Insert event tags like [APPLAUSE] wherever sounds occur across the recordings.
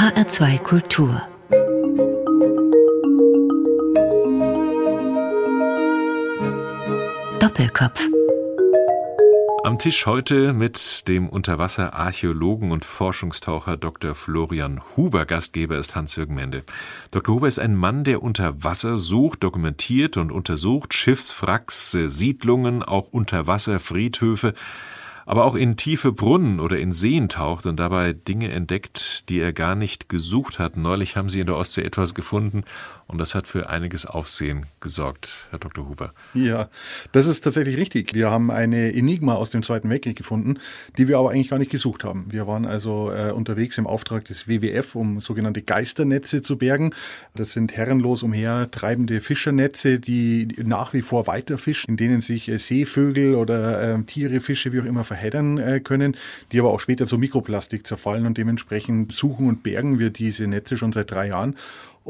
HR2 Kultur Doppelkopf am Tisch heute mit dem Unterwasserarchäologen und Forschungstaucher Dr. Florian Huber. Gastgeber ist Hans-Jürgen Mende. Dr. Huber ist ein Mann, der unter Wasser sucht, dokumentiert und untersucht Schiffswracks, Siedlungen, auch Unterwasserfriedhöfe aber auch in tiefe Brunnen oder in Seen taucht und dabei Dinge entdeckt, die er gar nicht gesucht hat. Neulich haben Sie in der Ostsee etwas gefunden und das hat für einiges Aufsehen gesorgt, Herr Dr. Huber. Ja, das ist tatsächlich richtig. Wir haben eine Enigma aus dem Zweiten Weltkrieg gefunden, die wir aber eigentlich gar nicht gesucht haben. Wir waren also äh, unterwegs im Auftrag des WWF, um sogenannte Geisternetze zu bergen. Das sind herrenlos umher treibende Fischernetze, die nach wie vor weiterfischen, in denen sich äh, Seevögel oder äh, Tiere, Fische, wie auch immer, verheddern äh, können, die aber auch später zu Mikroplastik zerfallen und dementsprechend suchen und bergen wir diese Netze schon seit drei Jahren.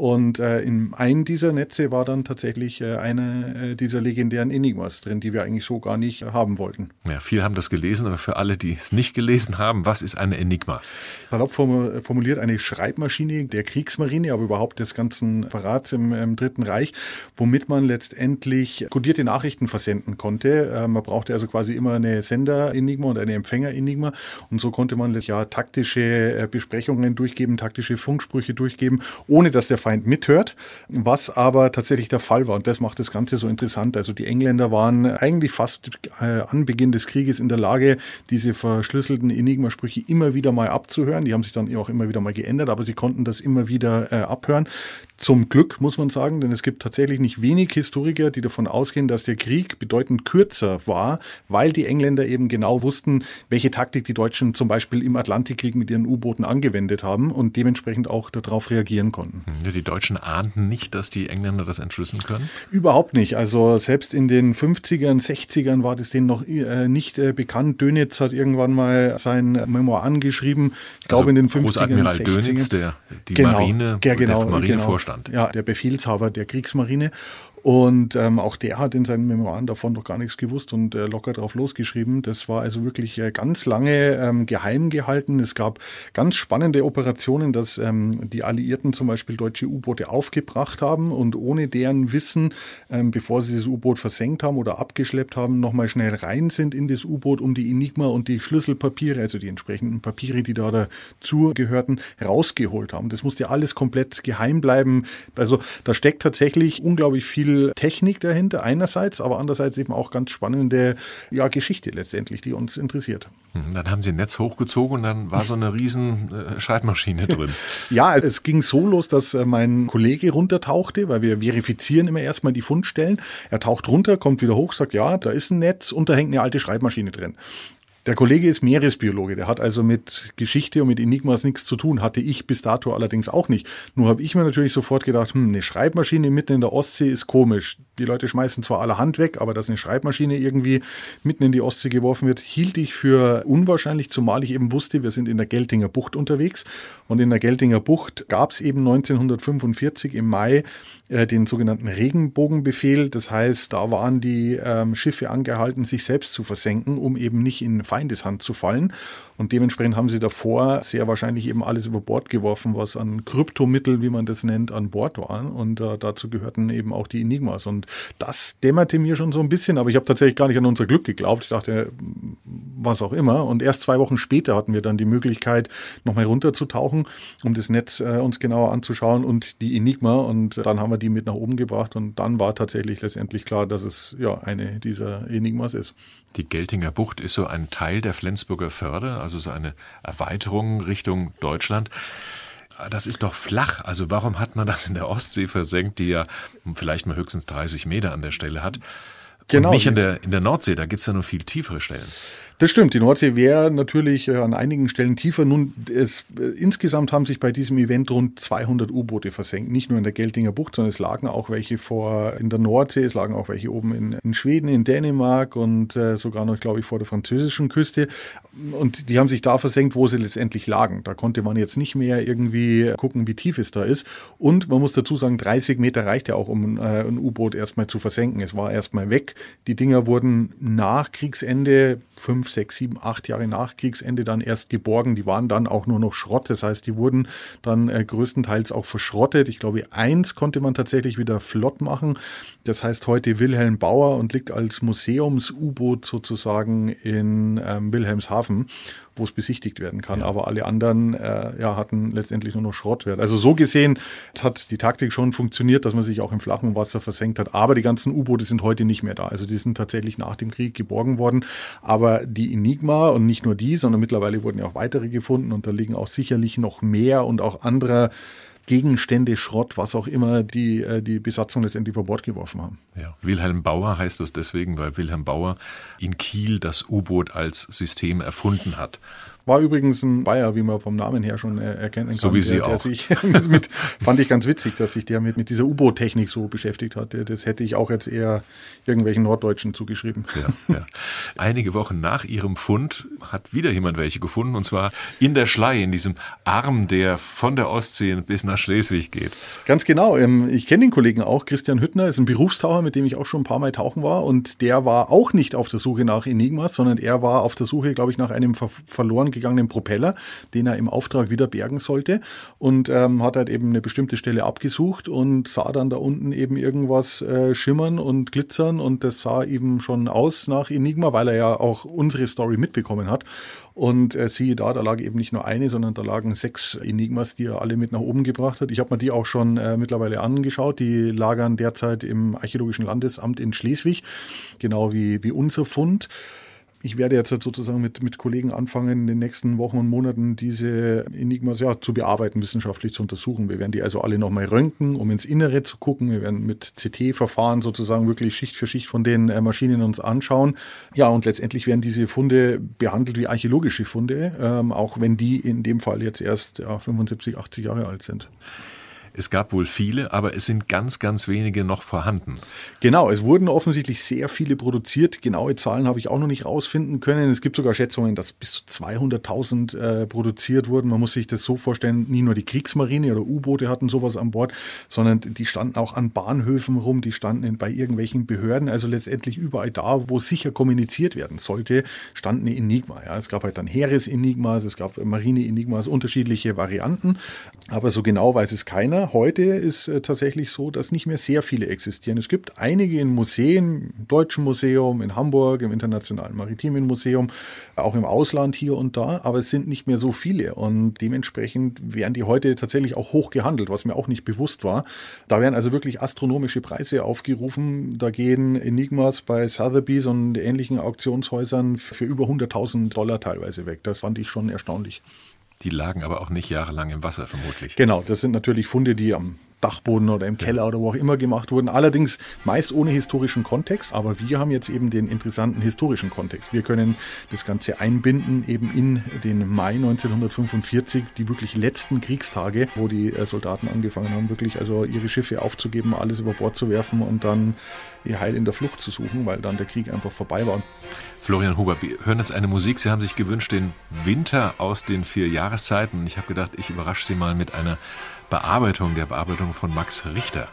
Und äh, in einem dieser Netze war dann tatsächlich äh, eine äh, dieser legendären Enigmas drin, die wir eigentlich so gar nicht haben wollten. Ja, viele haben das gelesen, aber für alle, die es nicht gelesen haben, was ist eine Enigma? Salopp formuliert eine Schreibmaschine der Kriegsmarine, aber überhaupt des ganzen Apparats im, im Dritten Reich, womit man letztendlich kodierte Nachrichten versenden konnte. Äh, man brauchte also quasi immer eine Sender-Enigma und eine Empfänger-Enigma. Und so konnte man ja taktische äh, Besprechungen durchgeben, taktische Funksprüche durchgeben, ohne dass der Feind mithört, was aber tatsächlich der Fall war. Und das macht das Ganze so interessant. Also die Engländer waren eigentlich fast äh, an Beginn des Krieges in der Lage, diese verschlüsselten Enigma-Sprüche immer wieder mal abzuhören. Die haben sich dann auch immer wieder mal geändert, aber sie konnten das immer wieder äh, abhören. Zum Glück, muss man sagen, denn es gibt tatsächlich nicht wenig Historiker, die davon ausgehen, dass der Krieg bedeutend kürzer war, weil die Engländer eben genau wussten, welche Taktik die Deutschen zum Beispiel im Atlantikkrieg mit ihren U-Booten angewendet haben und dementsprechend auch darauf reagieren konnten. Die Deutschen ahnten nicht, dass die Engländer das entschlüsseln können? Überhaupt nicht. Also selbst in den 50ern, 60ern war das denen noch äh, nicht äh, bekannt. Dönitz hat irgendwann mal sein Memoir angeschrieben. Ich glaube also in den 50ern, Großadmiral 60ern. Dönitz, der die genau, Marine, der, genau, der Marinevorstand. Genau. Ja, der Befehlshaber der Kriegsmarine. Und ähm, auch der hat in seinen Memoiren davon noch gar nichts gewusst und äh, locker drauf losgeschrieben. Das war also wirklich äh, ganz lange ähm, geheim gehalten. Es gab ganz spannende Operationen, dass ähm, die Alliierten zum Beispiel deutsche U-Boote aufgebracht haben und ohne deren Wissen, ähm, bevor sie das U-Boot versenkt haben oder abgeschleppt haben, nochmal schnell rein sind in das U-Boot, um die Enigma und die Schlüsselpapiere, also die entsprechenden Papiere, die da dazu gehörten, rausgeholt haben. Das musste alles komplett geheim bleiben. Also da steckt tatsächlich unglaublich viel viel Technik dahinter einerseits, aber andererseits eben auch ganz spannende ja, Geschichte letztendlich, die uns interessiert. Hm, dann haben Sie ein Netz hochgezogen und dann war so eine riesen äh, Schreibmaschine drin. [LAUGHS] ja, es ging so los, dass äh, mein Kollege runtertauchte, weil wir verifizieren immer erstmal die Fundstellen. Er taucht runter, kommt wieder hoch, sagt, ja, da ist ein Netz und da hängt eine alte Schreibmaschine drin. Der Kollege ist Meeresbiologe, der hat also mit Geschichte und mit Enigmas nichts zu tun, hatte ich bis dato allerdings auch nicht. Nur habe ich mir natürlich sofort gedacht, hm, eine Schreibmaschine mitten in der Ostsee ist komisch. Die Leute schmeißen zwar alle Hand weg, aber dass eine Schreibmaschine irgendwie mitten in die Ostsee geworfen wird, hielt ich für unwahrscheinlich, zumal ich eben wusste, wir sind in der Geltinger Bucht unterwegs. Und in der Geltinger Bucht gab es eben 1945 im Mai äh, den sogenannten Regenbogenbefehl. Das heißt, da waren die ähm, Schiffe angehalten, sich selbst zu versenken, um eben nicht in Feindeshand zu fallen. Und dementsprechend haben sie davor sehr wahrscheinlich eben alles über Bord geworfen, was an Kryptomittel, wie man das nennt, an Bord war. Und äh, dazu gehörten eben auch die Enigmas. Und das dämmerte mir schon so ein bisschen, aber ich habe tatsächlich gar nicht an unser Glück geglaubt. Ich dachte, was auch immer. Und erst zwei Wochen später hatten wir dann die Möglichkeit, nochmal runterzutauchen, um das Netz äh, uns genauer anzuschauen und die Enigma. Und dann haben wir die mit nach oben gebracht. Und dann war tatsächlich letztendlich klar, dass es ja eine dieser Enigmas ist. Die Geltinger Bucht ist so ein Teil der Flensburger Förde, also so eine Erweiterung Richtung Deutschland. Das ist doch flach. Also warum hat man das in der Ostsee versenkt, die ja vielleicht mal höchstens 30 Meter an der Stelle hat? Genau. Und nicht in der, in der Nordsee, da gibt's ja noch viel tiefere Stellen. Das stimmt. Die Nordsee wäre natürlich äh, an einigen Stellen tiefer. Nun, es, äh, insgesamt haben sich bei diesem Event rund 200 U-Boote versenkt. Nicht nur in der Geltinger Bucht, sondern es lagen auch welche vor in der Nordsee, es lagen auch welche oben in, in Schweden, in Dänemark und äh, sogar noch, glaube ich, vor der französischen Küste. Und die haben sich da versenkt, wo sie letztendlich lagen. Da konnte man jetzt nicht mehr irgendwie gucken, wie tief es da ist. Und man muss dazu sagen, 30 Meter reicht ja auch, um äh, ein U-Boot erstmal zu versenken. Es war erstmal weg. Die Dinger wurden nach Kriegsende fünf, sechs, sieben, acht Jahre nach Kriegsende dann erst geborgen. Die waren dann auch nur noch Schrott. Das heißt, die wurden dann äh, größtenteils auch verschrottet. Ich glaube, eins konnte man tatsächlich wieder flott machen. Das heißt heute Wilhelm Bauer und liegt als Museums-U-Boot sozusagen in ähm, Wilhelmshaven wo es besichtigt werden kann. Ja. Aber alle anderen äh, ja, hatten letztendlich nur noch Schrottwert. Also so gesehen hat die Taktik schon funktioniert, dass man sich auch im flachen Wasser versenkt hat. Aber die ganzen U-Boote sind heute nicht mehr da. Also die sind tatsächlich nach dem Krieg geborgen worden. Aber die Enigma und nicht nur die, sondern mittlerweile wurden ja auch weitere gefunden und da liegen auch sicherlich noch mehr und auch andere Gegenstände, Schrott, was auch immer, die äh, die Besatzung letztendlich über Bord geworfen haben. Ja. Wilhelm Bauer heißt das deswegen, weil Wilhelm Bauer in Kiel das U-Boot als System erfunden hat. War übrigens ein Bayer, wie man vom Namen her schon äh, erkennen kann. So wie Sie der, der auch. Sich [LAUGHS] mit, fand ich ganz witzig, dass sich der mit, mit dieser U-Boot-Technik so beschäftigt hat. Das hätte ich auch jetzt eher irgendwelchen Norddeutschen zugeschrieben. Ja, ja. [LAUGHS] Einige Wochen nach Ihrem Fund hat wieder jemand welche gefunden, und zwar in der Schlei, in diesem Arm, der von der Ostsee bis nach Schleswig geht. Ganz genau. Ähm, ich kenne den Kollegen auch. Christian Hüttner ist ein Berufstaucher, mit dem ich auch schon ein paar Mal tauchen war. Und der war auch nicht auf der Suche nach Enigmas, sondern er war auf der Suche, glaube ich, nach einem ver verloren gegangenen Propeller, den er im Auftrag wieder bergen sollte. Und ähm, hat halt eben eine bestimmte Stelle abgesucht und sah dann da unten eben irgendwas äh, schimmern und glitzern. Und das sah eben schon aus nach Enigma, weil er ja auch unsere Story mitbekommen hat. Und äh, siehe da, da lag eben nicht nur eine, sondern da lagen sechs Enigmas, die er alle mit nach oben gebracht hat. Ich habe mir die auch schon äh, mittlerweile angeschaut. Die lagern derzeit im Archäologischen Landesamt in Schleswig, genau wie, wie unser Fund ich werde jetzt halt sozusagen mit, mit Kollegen anfangen, in den nächsten Wochen und Monaten diese Enigmas ja, zu bearbeiten, wissenschaftlich zu untersuchen. Wir werden die also alle nochmal röntgen, um ins Innere zu gucken. Wir werden mit CT-Verfahren sozusagen wirklich Schicht für Schicht von den äh, Maschinen uns anschauen. Ja, und letztendlich werden diese Funde behandelt wie archäologische Funde, ähm, auch wenn die in dem Fall jetzt erst ja, 75, 80 Jahre alt sind. Es gab wohl viele, aber es sind ganz, ganz wenige noch vorhanden. Genau, es wurden offensichtlich sehr viele produziert. Genaue Zahlen habe ich auch noch nicht rausfinden können. Es gibt sogar Schätzungen, dass bis zu 200.000 äh, produziert wurden. Man muss sich das so vorstellen, nie nur die Kriegsmarine oder U-Boote hatten sowas an Bord, sondern die standen auch an Bahnhöfen rum, die standen bei irgendwelchen Behörden, also letztendlich überall da, wo sicher kommuniziert werden sollte, stand eine Enigma. Ja, es gab halt dann Heeresenigmas, es gab Marine-Enigmas, unterschiedliche Varianten, aber so genau weiß es keiner heute ist äh, tatsächlich so, dass nicht mehr sehr viele existieren. Es gibt einige in Museen, im Deutschen Museum, in Hamburg, im Internationalen Maritimen Museum, auch im Ausland hier und da, aber es sind nicht mehr so viele und dementsprechend werden die heute tatsächlich auch hoch gehandelt, was mir auch nicht bewusst war. Da werden also wirklich astronomische Preise aufgerufen. Da gehen Enigmas bei Sotheby's und ähnlichen Auktionshäusern für über 100.000 Dollar teilweise weg. Das fand ich schon erstaunlich. Die lagen aber auch nicht jahrelang im Wasser, vermutlich. Genau, das sind natürlich Funde, die am Dachboden oder im Keller oder wo auch immer gemacht wurden. Allerdings meist ohne historischen Kontext. Aber wir haben jetzt eben den interessanten historischen Kontext. Wir können das Ganze einbinden eben in den Mai 1945, die wirklich letzten Kriegstage, wo die äh, Soldaten angefangen haben, wirklich also ihre Schiffe aufzugeben, alles über Bord zu werfen und dann ihr Heil in der Flucht zu suchen, weil dann der Krieg einfach vorbei war. Florian Huber, wir hören jetzt eine Musik. Sie haben sich gewünscht, den Winter aus den vier Jahreszeiten. Ich habe gedacht, ich überrasche Sie mal mit einer Bearbeitung, der Bearbeitung von Max Richter.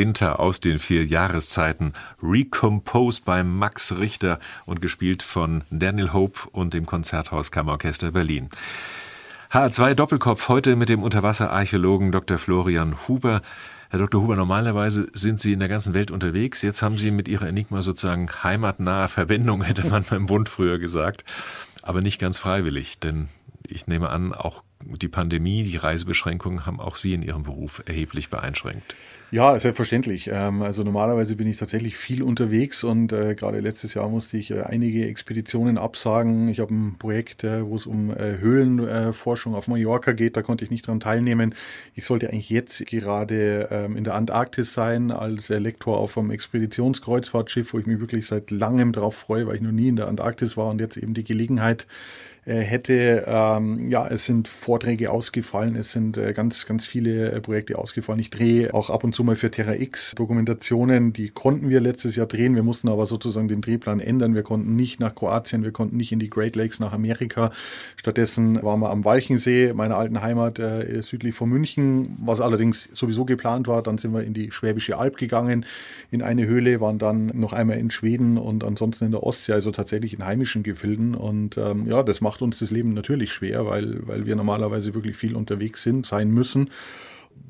Winter aus den vier Jahreszeiten, recomposed bei Max Richter und gespielt von Daniel Hope und dem Konzerthaus Kammerorchester Berlin. H2 Doppelkopf heute mit dem Unterwasserarchäologen Dr. Florian Huber. Herr Dr. Huber, normalerweise sind Sie in der ganzen Welt unterwegs. Jetzt haben Sie mit Ihrer Enigma sozusagen heimatnahe Verwendung, [LAUGHS] hätte man beim Bund früher gesagt. Aber nicht ganz freiwillig, denn ich nehme an, auch die Pandemie, die Reisebeschränkungen haben auch Sie in Ihrem Beruf erheblich beeinschränkt. Ja, selbstverständlich. Ähm, also normalerweise bin ich tatsächlich viel unterwegs und äh, gerade letztes Jahr musste ich äh, einige Expeditionen absagen. Ich habe ein Projekt, äh, wo es um Höhlenforschung auf Mallorca geht, da konnte ich nicht dran teilnehmen. Ich sollte eigentlich jetzt gerade ähm, in der Antarktis sein als Lektor auf einem Expeditionskreuzfahrtschiff, wo ich mich wirklich seit langem darauf freue, weil ich noch nie in der Antarktis war und jetzt eben die Gelegenheit äh, hätte. Ähm, ja, es sind Vorträge ausgefallen, es sind äh, ganz, ganz viele äh, Projekte ausgefallen. Ich drehe auch ab und zu mal für Terra X Dokumentationen, die konnten wir letztes Jahr drehen. Wir mussten aber sozusagen den Drehplan ändern. Wir konnten nicht nach Kroatien, wir konnten nicht in die Great Lakes nach Amerika. Stattdessen waren wir am Walchensee, meiner alten Heimat äh, südlich von München, was allerdings sowieso geplant war. Dann sind wir in die Schwäbische Alb gegangen, in eine Höhle, waren dann noch einmal in Schweden und ansonsten in der Ostsee, also tatsächlich in heimischen Gefilden. Und ähm, ja, das macht macht uns das Leben natürlich schwer, weil, weil wir normalerweise wirklich viel unterwegs sind, sein müssen.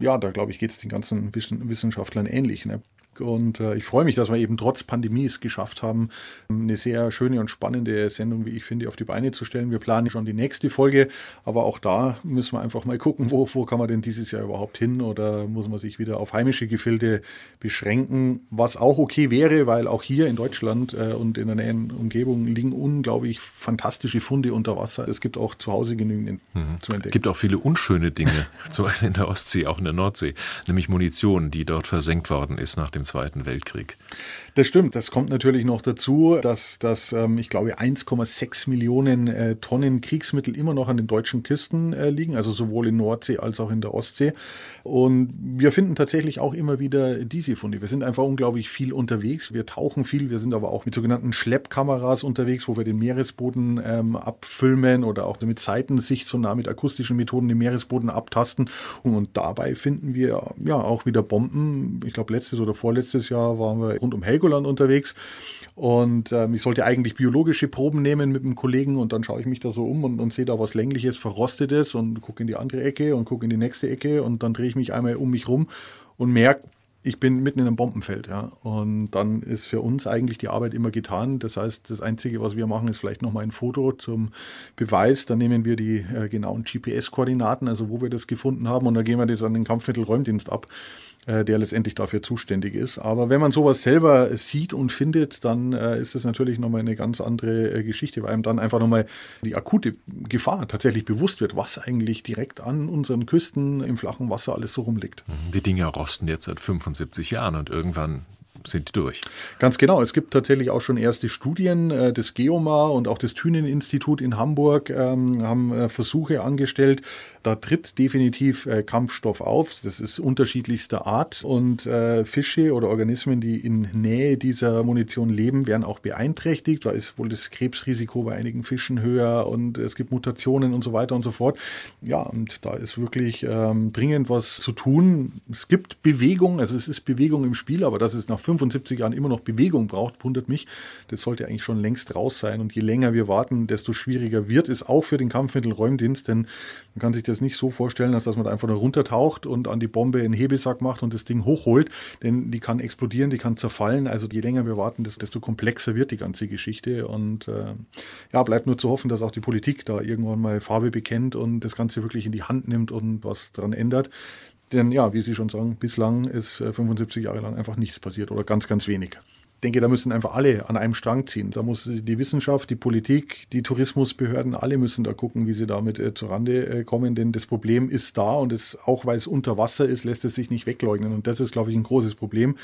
Ja, da glaube ich, geht es den ganzen Wissenschaftlern ähnlich. Ne? Und äh, ich freue mich, dass wir eben trotz Pandemie es geschafft haben, eine sehr schöne und spannende Sendung, wie ich finde, auf die Beine zu stellen. Wir planen schon die nächste Folge, aber auch da müssen wir einfach mal gucken, wo, wo kann man denn dieses Jahr überhaupt hin oder muss man sich wieder auf heimische Gefilde beschränken, was auch okay wäre, weil auch hier in Deutschland äh, und in der näheren Umgebung liegen unglaublich fantastische Funde unter Wasser. Es gibt auch zu Hause genügend mhm. zu entdecken. Es gibt auch viele unschöne Dinge, [LAUGHS] zum Beispiel in der Ostsee, auch in der Nordsee, nämlich Munition, die dort versenkt worden ist nach dem Zweiten Weltkrieg. Das stimmt. Das kommt natürlich noch dazu, dass, dass ähm, ich glaube, 1,6 Millionen äh, Tonnen Kriegsmittel immer noch an den deutschen Küsten äh, liegen, also sowohl in Nordsee als auch in der Ostsee. Und wir finden tatsächlich auch immer wieder diese Funde. Wir sind einfach unglaublich viel unterwegs. Wir tauchen viel. Wir sind aber auch mit sogenannten Schleppkameras unterwegs, wo wir den Meeresboden ähm, abfilmen oder auch mit Seitensicht, so nah mit akustischen Methoden den Meeresboden abtasten. Und, und dabei finden wir ja auch wieder Bomben. Ich glaube, letztes oder vorletztes Jahr waren wir rund um Helgoland Helgoland unterwegs und ähm, ich sollte eigentlich biologische Proben nehmen mit einem Kollegen und dann schaue ich mich da so um und, und sehe da was längliches, verrostetes und gucke in die andere Ecke und gucke in die nächste Ecke und dann drehe ich mich einmal um mich rum und merke, ich bin mitten in einem Bombenfeld, ja. Und dann ist für uns eigentlich die Arbeit immer getan. Das heißt, das Einzige, was wir machen, ist vielleicht nochmal ein Foto zum Beweis. Dann nehmen wir die äh, genauen GPS-Koordinaten, also wo wir das gefunden haben, und dann gehen wir das an den Kampfmittelräumdienst ab. Äh, der letztendlich dafür zuständig ist. Aber wenn man sowas selber sieht und findet, dann äh, ist das natürlich nochmal eine ganz andere äh, Geschichte, weil einem dann einfach nochmal die akute Gefahr tatsächlich bewusst wird, was eigentlich direkt an unseren Küsten im flachen Wasser alles so rumliegt. Mhm. Die Dinge rosten jetzt seit 75 Jahren und irgendwann sind durch. Ganz genau. Es gibt tatsächlich auch schon erste Studien. Äh, das Geomar und auch das Thünen-Institut in Hamburg ähm, haben äh, Versuche angestellt. Da tritt definitiv äh, Kampfstoff auf. Das ist unterschiedlichster Art. Und Fische oder Organismen, die in Nähe dieser Munition leben, werden auch beeinträchtigt. Da ist wohl das Krebsrisiko bei einigen Fischen höher und es gibt Mutationen und so weiter und so fort. Ja, und da ist wirklich ähm, dringend was zu tun. Es gibt Bewegung, also es ist Bewegung im Spiel, aber das ist nach 75 Jahren immer noch Bewegung braucht, wundert mich. Das sollte eigentlich schon längst raus sein. Und je länger wir warten, desto schwieriger wird es auch für den Kampfmittelräumdienst, denn man kann sich das nicht so vorstellen, als dass man da einfach nur runtertaucht und an die Bombe einen Hebesack macht und das Ding hochholt, denn die kann explodieren, die kann zerfallen. Also je länger wir warten, desto komplexer wird die ganze Geschichte. Und äh, ja, bleibt nur zu hoffen, dass auch die Politik da irgendwann mal Farbe bekennt und das Ganze wirklich in die Hand nimmt und was dran ändert. Denn ja, wie Sie schon sagen, bislang ist 75 äh, Jahre lang einfach nichts passiert oder ganz, ganz wenig. Ich denke, da müssen einfach alle an einem Strang ziehen. Da muss die Wissenschaft, die Politik, die Tourismusbehörden, alle müssen da gucken, wie sie damit äh, zurande äh, kommen. Denn das Problem ist da und es, auch weil es unter Wasser ist, lässt es sich nicht wegleugnen. Und das ist, glaube ich, ein großes Problem.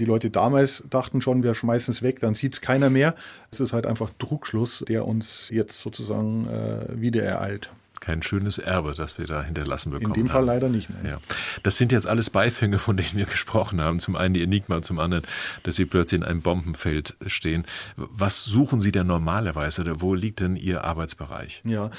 Die Leute damals dachten schon, wir schmeißen es weg, dann sieht es keiner mehr. Es ist halt einfach Druckschluss, der uns jetzt sozusagen äh, wieder ereilt. Kein schönes Erbe, das wir da hinterlassen bekommen. In dem Fall haben. leider nicht. Ja. Das sind jetzt alles Beifänge, von denen wir [LAUGHS] gesprochen haben. Zum einen die Enigma, zum anderen, dass Sie plötzlich in einem Bombenfeld stehen. Was suchen Sie denn normalerweise oder wo liegt denn Ihr Arbeitsbereich? Ja,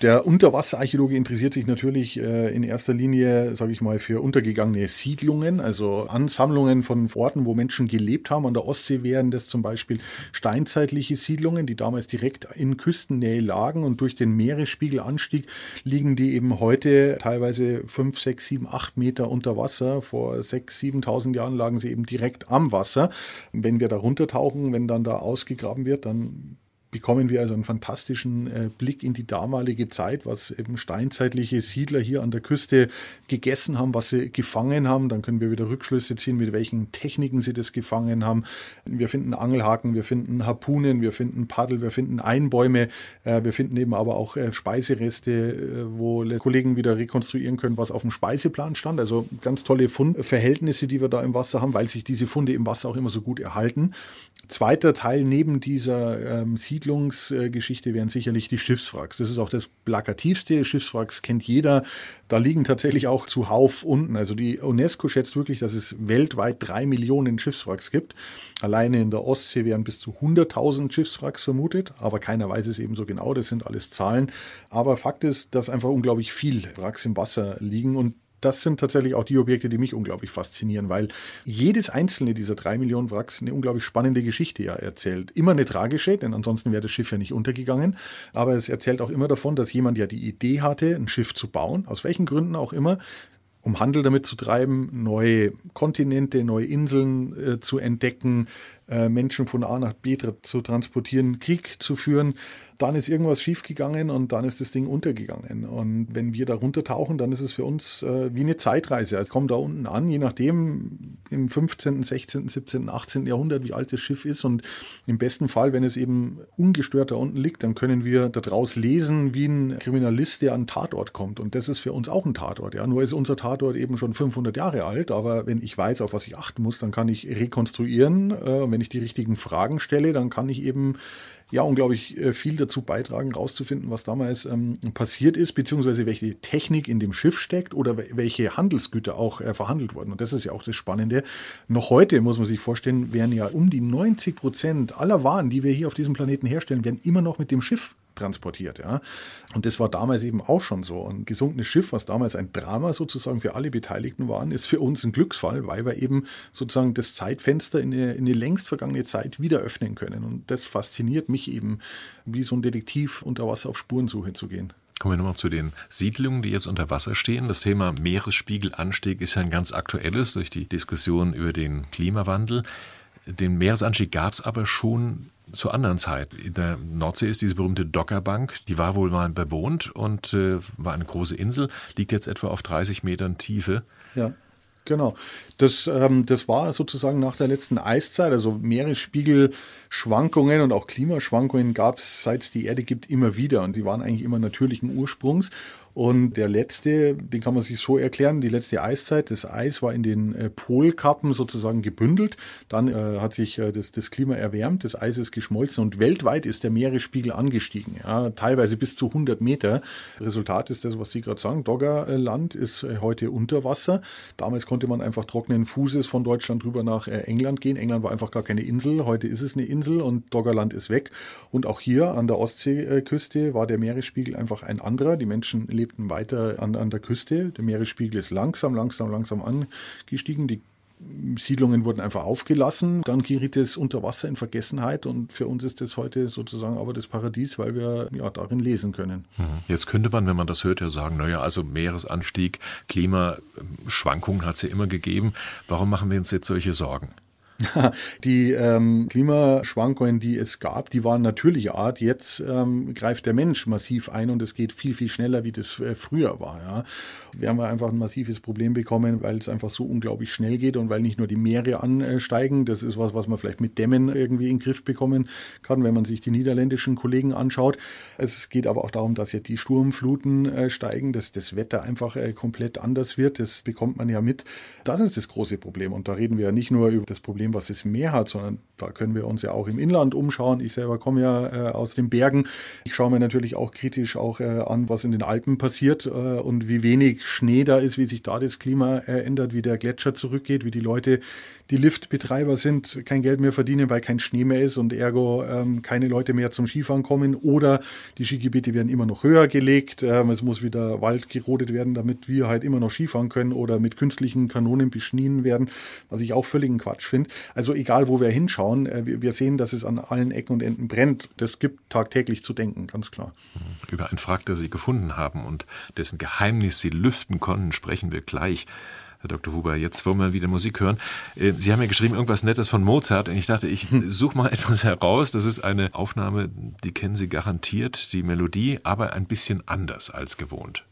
der Unterwasserarchäologe interessiert sich natürlich äh, in erster Linie, sage ich mal, für untergegangene Siedlungen, also Ansammlungen von Orten, wo Menschen gelebt haben. An der Ostsee wären das zum Beispiel steinzeitliche Siedlungen, die damals direkt in Küstennähe lagen und durch den Meeresspiegelanstieg liegen die eben heute teilweise 5, 6, 7, 8 Meter unter Wasser. Vor 6, 7.000 Jahren lagen sie eben direkt am Wasser. Wenn wir da runtertauchen, wenn dann da ausgegraben wird, dann bekommen wir also einen fantastischen äh, Blick in die damalige Zeit, was eben steinzeitliche Siedler hier an der Küste gegessen haben, was sie gefangen haben. Dann können wir wieder Rückschlüsse ziehen, mit welchen Techniken sie das gefangen haben. Wir finden Angelhaken, wir finden Harpunen, wir finden Paddel, wir finden Einbäume, äh, wir finden eben aber auch äh, Speisereste, wo Kollegen wieder rekonstruieren können, was auf dem Speiseplan stand. Also ganz tolle Fundverhältnisse, die wir da im Wasser haben, weil sich diese Funde im Wasser auch immer so gut erhalten. Zweiter Teil neben dieser ähm, Siedlungsgeschichte wären sicherlich die Schiffswracks. Das ist auch das plakativste. Schiffswracks kennt jeder. Da liegen tatsächlich auch zuhauf unten. Also die UNESCO schätzt wirklich, dass es weltweit drei Millionen Schiffswracks gibt. Alleine in der Ostsee wären bis zu 100.000 Schiffswracks vermutet, aber keiner weiß es eben so genau. Das sind alles Zahlen. Aber Fakt ist, dass einfach unglaublich viel Wracks im Wasser liegen und das sind tatsächlich auch die Objekte, die mich unglaublich faszinieren, weil jedes einzelne dieser drei Millionen Wracks eine unglaublich spannende Geschichte ja erzählt. Immer eine tragische, denn ansonsten wäre das Schiff ja nicht untergegangen. Aber es erzählt auch immer davon, dass jemand ja die Idee hatte, ein Schiff zu bauen, aus welchen Gründen auch immer, um Handel damit zu treiben, neue Kontinente, neue Inseln äh, zu entdecken, Menschen von A nach B zu transportieren, Krieg zu führen dann ist irgendwas schiefgegangen und dann ist das Ding untergegangen. Und wenn wir da runtertauchen, dann ist es für uns äh, wie eine Zeitreise. Also kommen da unten an, je nachdem im 15., 16., 17., 18. Jahrhundert, wie alt das Schiff ist. Und im besten Fall, wenn es eben ungestört da unten liegt, dann können wir daraus lesen, wie ein Kriminalist, der an einen Tatort kommt. Und das ist für uns auch ein Tatort. Ja, nur ist unser Tatort eben schon 500 Jahre alt. Aber wenn ich weiß, auf was ich achten muss, dann kann ich rekonstruieren. Äh, wenn ich die richtigen Fragen stelle, dann kann ich eben ja unglaublich äh, viel dazu beitragen, rauszufinden, was damals ähm, passiert ist, beziehungsweise welche Technik in dem Schiff steckt oder welche Handelsgüter auch äh, verhandelt wurden. Und das ist ja auch das Spannende. Noch heute muss man sich vorstellen, werden ja um die 90 Prozent aller Waren, die wir hier auf diesem Planeten herstellen, werden immer noch mit dem Schiff transportiert. Ja. Und das war damals eben auch schon so. Ein gesunkenes Schiff, was damals ein Drama sozusagen für alle Beteiligten war, ist für uns ein Glücksfall, weil wir eben sozusagen das Zeitfenster in eine, in eine längst vergangene Zeit wieder öffnen können. Und das fasziniert mich eben, wie so ein Detektiv unter Wasser auf Spurensuche zu gehen. Kommen wir nochmal zu den Siedlungen, die jetzt unter Wasser stehen. Das Thema Meeresspiegelanstieg ist ja ein ganz aktuelles durch die Diskussion über den Klimawandel. Den Meeresanstieg gab es aber schon zur anderen Zeit. In der Nordsee ist diese berühmte Dockerbank, die war wohl mal bewohnt und äh, war eine große Insel, liegt jetzt etwa auf 30 Metern Tiefe. Ja. Genau. Das, ähm, das war sozusagen nach der letzten Eiszeit, also Meeresspiegelschwankungen und auch Klimaschwankungen gab es, seit es die Erde gibt, immer wieder und die waren eigentlich immer natürlichen Ursprungs. Und der letzte, den kann man sich so erklären, die letzte Eiszeit, das Eis war in den äh, Polkappen sozusagen gebündelt. Dann äh, hat sich äh, das, das Klima erwärmt, das Eis ist geschmolzen und weltweit ist der Meeresspiegel angestiegen. Ja, teilweise bis zu 100 Meter. Resultat ist das, was Sie gerade sagen. Doggerland ist äh, heute unter Wasser. Damals konnte man einfach trockenen Fußes von Deutschland rüber nach äh, England gehen. England war einfach gar keine Insel. Heute ist es eine Insel und Doggerland ist weg. Und auch hier an der Ostseeküste war der Meeresspiegel einfach ein anderer. Die Menschen leben lebten weiter an, an der Küste. Der Meeresspiegel ist langsam, langsam, langsam angestiegen. Die Siedlungen wurden einfach aufgelassen. Dann geriet es unter Wasser in Vergessenheit und für uns ist das heute sozusagen aber das Paradies, weil wir ja darin lesen können. Mhm. Jetzt könnte man, wenn man das hört, ja sagen, naja, also Meeresanstieg, Klimaschwankungen hat es ja immer gegeben. Warum machen wir uns jetzt solche Sorgen? [LAUGHS] Die ähm, Klimaschwankungen, die es gab, die waren natürlicher Art. Jetzt ähm, greift der Mensch massiv ein und es geht viel, viel schneller, wie das äh, früher war. Ja. Wir haben einfach ein massives Problem bekommen, weil es einfach so unglaublich schnell geht und weil nicht nur die Meere ansteigen. Das ist was, was man vielleicht mit Dämmen irgendwie in den Griff bekommen kann, wenn man sich die niederländischen Kollegen anschaut. Es geht aber auch darum, dass ja die Sturmfluten äh, steigen, dass das Wetter einfach äh, komplett anders wird. Das bekommt man ja mit. Das ist das große Problem. Und da reden wir ja nicht nur über das Problem, dem, was das Meer hat, sondern da können wir uns ja auch im Inland umschauen. Ich selber komme ja äh, aus den Bergen. Ich schaue mir natürlich auch kritisch auch äh, an, was in den Alpen passiert äh, und wie wenig Schnee da ist, wie sich da das Klima äh, ändert, wie der Gletscher zurückgeht, wie die Leute, die Liftbetreiber sind, kein Geld mehr verdienen, weil kein Schnee mehr ist und ergo ähm, keine Leute mehr zum Skifahren kommen oder die Skigebiete werden immer noch höher gelegt. Ähm, es muss wieder Wald gerodet werden, damit wir halt immer noch Skifahren können oder mit künstlichen Kanonen beschnien werden, was ich auch völligen Quatsch finde. Also egal, wo wir hinschauen, äh, wir sehen, dass es an allen Ecken und Enden brennt. Das gibt tagtäglich zu denken, ganz klar. Über ein Wrack, das Sie gefunden haben und dessen Geheimnis Sie lüften konnten, sprechen wir gleich. Herr Dr. Huber, jetzt wollen wir wieder Musik hören. Äh, Sie haben ja geschrieben, irgendwas Nettes von Mozart. Und ich dachte, ich [LAUGHS] suche mal etwas heraus. Das ist eine Aufnahme, die kennen Sie garantiert, die Melodie, aber ein bisschen anders als gewohnt.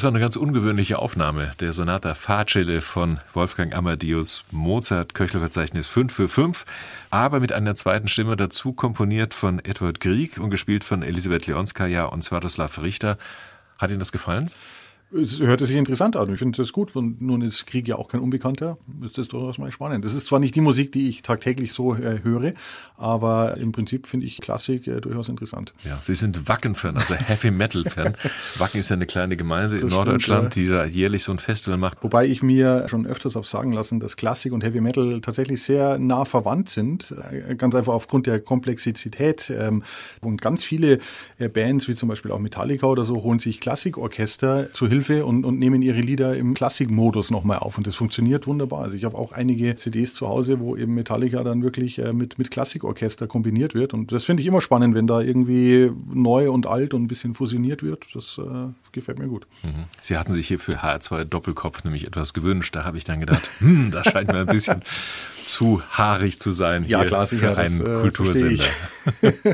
Das war eine ganz ungewöhnliche Aufnahme der Sonata Facile von Wolfgang Amadeus Mozart, Köchelverzeichnis 5 für 5, aber mit einer zweiten Stimme dazu komponiert von Edward Grieg und gespielt von Elisabeth Leonskaya und Swaroslav Richter. Hat Ihnen das gefallen? Es hörte sich interessant an. Ich finde das gut. Und nun ist Krieg ja auch kein Unbekannter. Ist das durchaus mal spannend. Das ist zwar nicht die Musik, die ich tagtäglich so äh, höre, aber im Prinzip finde ich Klassik äh, durchaus interessant. Ja, Sie sind Wacken-Fan, also Heavy Metal-Fan. [LAUGHS] Wacken ist ja eine kleine Gemeinde das in Norddeutschland, stimmt, ja. die da jährlich so ein Festival macht. Wobei ich mir schon öfters habe sagen lassen, dass Klassik und Heavy Metal tatsächlich sehr nah verwandt sind. Äh, ganz einfach aufgrund der Komplexität. Ähm, und ganz viele äh, Bands, wie zum Beispiel auch Metallica oder so, holen sich Klassikorchester zu Hilfe Hilfe und, und nehmen ihre Lieder im Klassikmodus nochmal auf. Und das funktioniert wunderbar. Also ich habe auch einige CDs zu Hause, wo eben Metallica dann wirklich äh, mit, mit Klassikorchester kombiniert wird. Und das finde ich immer spannend, wenn da irgendwie neu und alt und ein bisschen fusioniert wird. Das äh, gefällt mir gut. Mhm. Sie hatten sich hier für HR2 Doppelkopf nämlich etwas gewünscht. Da habe ich dann gedacht, [LAUGHS] hm, das scheint mir ein bisschen zu haarig zu sein ja, klar, sicher, für einen das, äh, Kultursender. [LAUGHS]